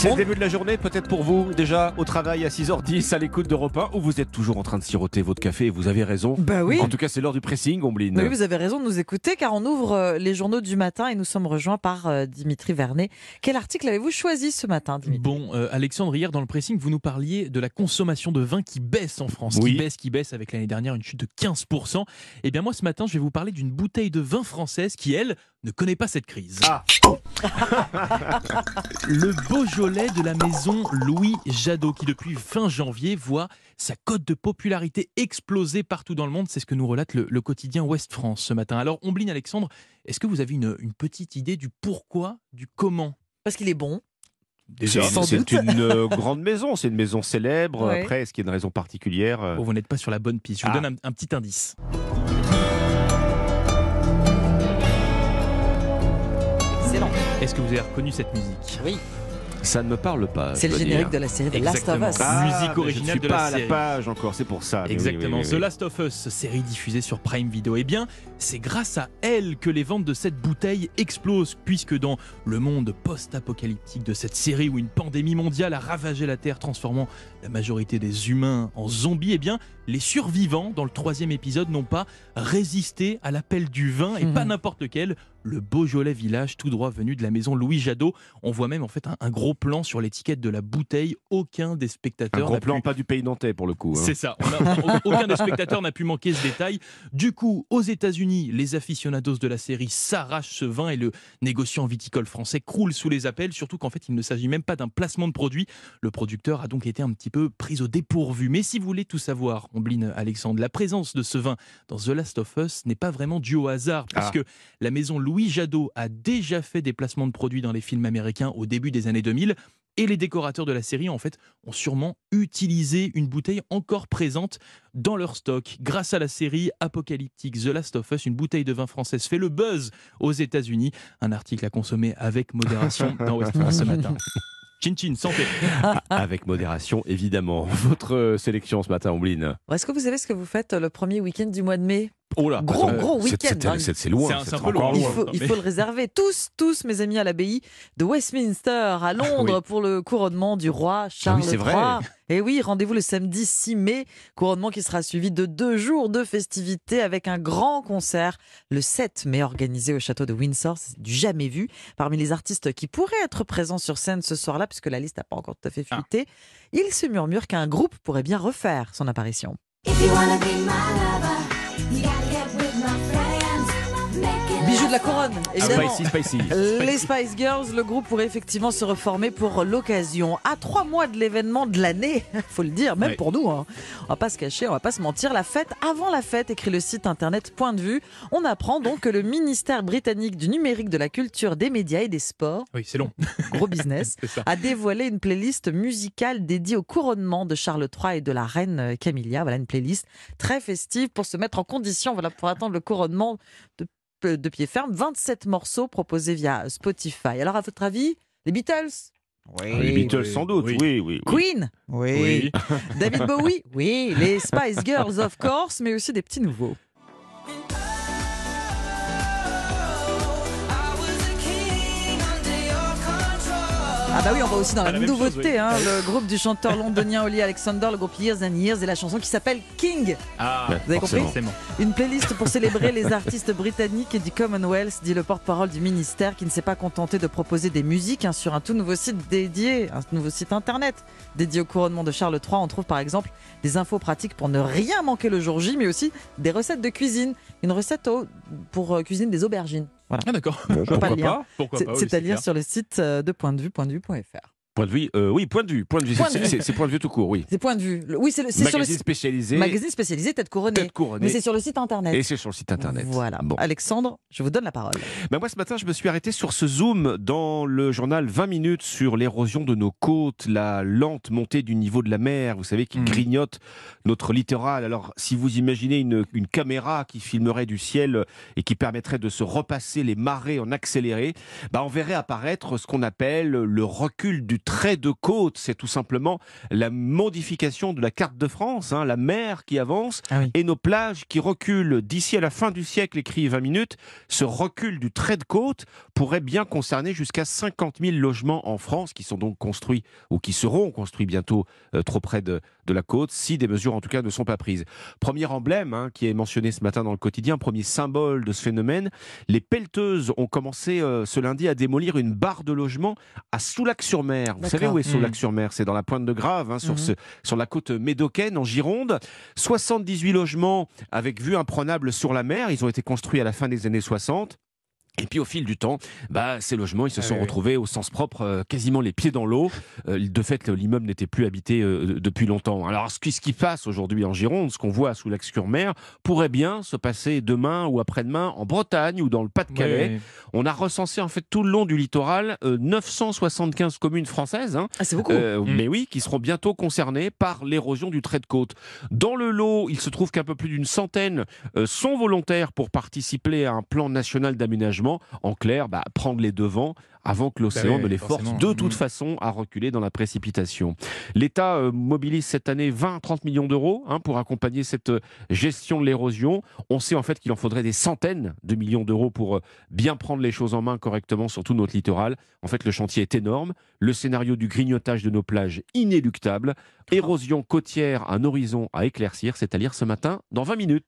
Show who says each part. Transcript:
Speaker 1: C'est le début de la journée, peut-être pour vous, déjà au travail à 6h10 à l'écoute d'Europe 1, ou vous êtes toujours en train de siroter votre café et vous avez raison.
Speaker 2: Bah oui.
Speaker 1: En tout cas, c'est l'heure du pressing, Omblin.
Speaker 2: Oui, vous avez raison de nous écouter car on ouvre euh, les journaux du matin et nous sommes rejoints par euh, Dimitri Vernet. Quel article avez-vous choisi ce matin, Dimitri?
Speaker 3: Bon, euh, Alexandre, hier dans le pressing, vous nous parliez de la consommation de vin qui baisse en France,
Speaker 1: Oui.
Speaker 3: qui baisse, qui baisse avec l'année dernière une chute de 15%. Eh bien moi ce matin, je vais vous parler d'une bouteille de vin française qui, elle, ne connaît pas cette crise.
Speaker 1: Ah.
Speaker 3: le Beaujolais de la maison Louis Jadot, qui depuis fin janvier voit sa cote de popularité exploser partout dans le monde. C'est ce que nous relate le, le quotidien Ouest France ce matin. Alors, Omblin Alexandre, est-ce que vous avez une, une petite idée du pourquoi, du comment?
Speaker 2: Parce qu'il est bon.
Speaker 1: C'est une euh, grande maison, c'est une maison célèbre.
Speaker 2: Ouais.
Speaker 1: Après, est-ce qu'il y a une raison particulière?
Speaker 3: Oh, vous n'êtes pas sur la bonne piste. Je vous
Speaker 1: Ah.
Speaker 3: donne un, un petit indice. Est-ce que vous avez reconnu cette musique
Speaker 2: Oui.
Speaker 1: Ça ne me parle pas.
Speaker 2: C'est le générique
Speaker 1: dire.
Speaker 2: de la série The Last of. Us.
Speaker 3: Ah, musique originale
Speaker 1: je ne suis
Speaker 3: de la
Speaker 1: pas à la
Speaker 3: série.
Speaker 1: page encore, c'est pour ça. Oui,
Speaker 3: Exactement.
Speaker 1: oui, oui,
Speaker 3: The. Last of Us, série diffusée sur Prime Video. Eh bien, c'est grâce à elle que les ventes de cette bouteille explosent, puisque dans le monde post-apocalyptique de cette série où une pandémie mondiale a ravagé la Terre, transformant la majorité des humains en zombies, eh bien, les survivants dans le troisième épisode n'ont pas résisté à l'appel du vin, et
Speaker 2: Mhm.
Speaker 3: pas n'importe lequel, le Beaujolais village tout droit venu de la maison Louis Jadot. On voit même en fait un, un gros plan sur l'étiquette de la bouteille. Aucun des
Speaker 1: Un
Speaker 3: spectateurs
Speaker 1: gros
Speaker 3: n'a
Speaker 1: plan,
Speaker 3: pu
Speaker 1: pas du pays nantais pour le coup. hein.
Speaker 3: c'est ça. On a- aucun des spectateurs n'a pu manquer ce détail. Du coup, aux États-Unis, les aficionados de la série s'arrachent ce vin et le négociant viticole français croule sous les appels. Surtout qu'en fait, il ne s'agit même pas d'un placement de produit. Le producteur a donc été un petit peu pris au dépourvu. Mais si vous voulez tout savoir, Ombline Alexandre, la présence de ce vin dans The Last of Us n'est pas vraiment due au hasard,
Speaker 1: Ah.
Speaker 3: puisque la maison Louis Jadot a déjà fait des placements de produits dans les films américains au début des années 2000. Et les décorateurs de la série, en fait, ont sûrement utilisé une bouteille encore présente dans leur stock. Grâce à la série apocalyptique The Last of Us, une bouteille de vin française fait le buzz aux États-Unis. Un article à consommer avec modération dans West France ce matin. Chin chin, santé.
Speaker 1: Avec modération, évidemment. Votre euh, sélection ce matin, Omblin.
Speaker 2: Est-ce que vous savez ce que vous faites euh, le premier week-end du mois de mai?
Speaker 1: Oh là,
Speaker 2: Gros,
Speaker 1: attends,
Speaker 2: gros
Speaker 1: c'est-
Speaker 2: week-end,
Speaker 1: c'est-
Speaker 2: hein.
Speaker 1: C'est loin.
Speaker 3: C'est un- loin.
Speaker 2: il faut, il faut le réserver. Tous, tous, mes amis, à l'abbaye de Westminster, à Londres,
Speaker 3: Oui.
Speaker 2: pour le couronnement du roi Charles
Speaker 1: Ah c'est vrai.
Speaker 2: III. Et oui, rendez-vous le samedi 6 mai. Couronnement qui sera suivi de deux jours de festivités avec un grand concert le 7 mai organisé au château de Windsor. C'est du jamais vu. Parmi les artistes qui pourraient être présents sur scène ce soir-là, puisque la liste n'a pas encore tout à fait
Speaker 3: Ah.
Speaker 2: fuité, il se murmure qu'un groupe pourrait bien refaire son apparition. Bijoux de la couronne, évidemment.
Speaker 1: Spicy, spicy.
Speaker 2: Les Spice Girls, le groupe pourrait effectivement se reformer pour l'occasion. À trois mois de l'événement de l'année, faut le dire, même pour nous. hein. On va pas se cacher, on va pas se mentir. La fête avant la fête, écrit le site internet Point de vue. On apprend donc que le ministère britannique du numérique, de la culture, des médias et des sports,
Speaker 3: Oui, c'est long.
Speaker 2: gros business, a dévoilé une playlist musicale dédiée au couronnement de Charles III et de la reine euh, Camilla. Voilà une playlist très festive pour se mettre en condition, voilà, pour attendre le couronnement de, de pied ferme. 27 morceaux proposés via Spotify. Alors, à votre avis, les Beatles?
Speaker 1: Les Beatles, sans doute.
Speaker 3: oui.
Speaker 1: Oui, oui. oui.
Speaker 2: Queen?
Speaker 3: Oui.
Speaker 2: David Bowie? Oui. Les Spice Girls, of course, mais aussi des petits nouveaux. Ah bah oui, on va aussi dans la,
Speaker 3: Ah, la
Speaker 2: nouveauté,
Speaker 3: chose, oui.
Speaker 2: hein, le groupe du chanteur londonien Holly Alexander, le groupe Years and Years, et la chanson qui s'appelle King.
Speaker 3: Ah,
Speaker 2: Vous avez compris
Speaker 1: forcément.
Speaker 3: forcément.
Speaker 2: Une playlist pour célébrer les artistes britanniques et du Commonwealth, dit le porte-parole du ministère, qui ne s'est pas contenté de proposer des musiques hein, sur un tout nouveau site dédié, un nouveau site internet dédié au couronnement de Charles III. On trouve par exemple des infos pratiques pour ne rien manquer le jour J, mais aussi des recettes de cuisine. Une recette au- pour euh, cuisiner des aubergines. Voilà.
Speaker 3: Ah, d'accord.
Speaker 1: Bon,
Speaker 2: pas
Speaker 1: pourquoi pas
Speaker 3: Pourquoi
Speaker 2: C'est
Speaker 3: pas oui,
Speaker 2: c'est à lire sur le site euh, de point de vue, point de vue.fr.
Speaker 1: Point de vue, euh, oui, point de vue. Point de vue, c'est- point de vue tout court, oui.
Speaker 2: C'est point de vue. Le- Oui, c'est le- c'est sur le
Speaker 1: Magazine
Speaker 2: site.
Speaker 1: spécialisé,
Speaker 2: Magazine spécialisé tête couronnée.
Speaker 1: tête couronnée,
Speaker 2: Mais c'est sur le site internet.
Speaker 1: et c'est sur le site internet.
Speaker 2: Voilà.
Speaker 1: Bon.
Speaker 2: Alexandre, je vous donne la parole.
Speaker 1: Ben moi, ce matin, je me suis arrêté sur ce zoom dans le journal 20 minutes sur l'érosion de nos côtes, la lente montée du niveau de la mer, vous savez, qui
Speaker 3: Mhm.
Speaker 1: grignote notre littoral. Alors, si vous imaginez une, une caméra qui filmerait du ciel et qui permettrait de se repasser les marées en accéléré, ben, on verrait apparaître ce qu'on appelle le recul du du trait de côte. C'est tout simplement la modification de la carte de France, hein, la mer qui avance
Speaker 2: Ah oui.
Speaker 1: et nos plages qui reculent. D'ici à la fin du siècle, écrit 20 minutes, ce recul du trait de côte pourrait bien concerner jusqu'à 50 000 logements en France qui sont donc construits ou qui seront construits bientôt euh, trop près de, de la côte, si des mesures en tout cas ne sont pas prises. Premier emblème hein, qui est mentionné ce matin dans le quotidien, premier symbole de ce phénomène, les pelleteuses ont commencé euh, ce lundi à démolir une barre de logement à Soulac-sur-Mer. Vous savez où est Soulac-sur-Mer C'est dans la pointe de Grave, hein, sur,
Speaker 2: Mhm.
Speaker 1: ce, sur la côte médocaine en Gironde. 78 logements avec vue imprenable sur la mer. Ils ont été construits à la fin des années 60. Et puis au fil du temps, bah, ces logements, ils se
Speaker 3: Ah
Speaker 1: sont
Speaker 3: oui, oui.
Speaker 1: retrouvés au sens propre, euh, quasiment les pieds dans l'eau. Euh, de fait, l'immeuble n'était plus habité euh, depuis longtemps. Alors ce qui, ce qui passe aujourd'hui en Gironde, ce qu'on voit sous l'axe-sur-mer, pourrait bien se passer demain ou après-demain en Bretagne ou dans le Pas-de-Calais. On a recensé en fait tout le long du littoral euh, 975 communes françaises. hein,
Speaker 2: Ah, c'est beaucoup.
Speaker 1: euh,
Speaker 3: Mm.
Speaker 1: Mais oui, qui seront bientôt concernés par l'érosion du trait de côte. Dans le lot, il se trouve qu'un peu plus d'une centaine euh, sont volontaires pour participer à un plan national d'aménagement. En clair, bah, prendre les devants avant que l'océan
Speaker 3: Bah
Speaker 1: ne les force de toute
Speaker 3: Mm.
Speaker 1: façon à reculer dans la précipitation. L'État euh, mobilise cette année 20 à 30 millions d'euros hein, pour accompagner cette euh, gestion de l'érosion. On sait en fait qu'il en faudrait des centaines de millions d'euros pour euh, bien prendre les choses en main correctement sur tout notre littoral. En fait, le chantier est énorme. Le scénario du grignotage de nos plages inéluctable. Érosion côtière, un horizon à éclaircir, c'est à lire ce matin dans 20 minutes.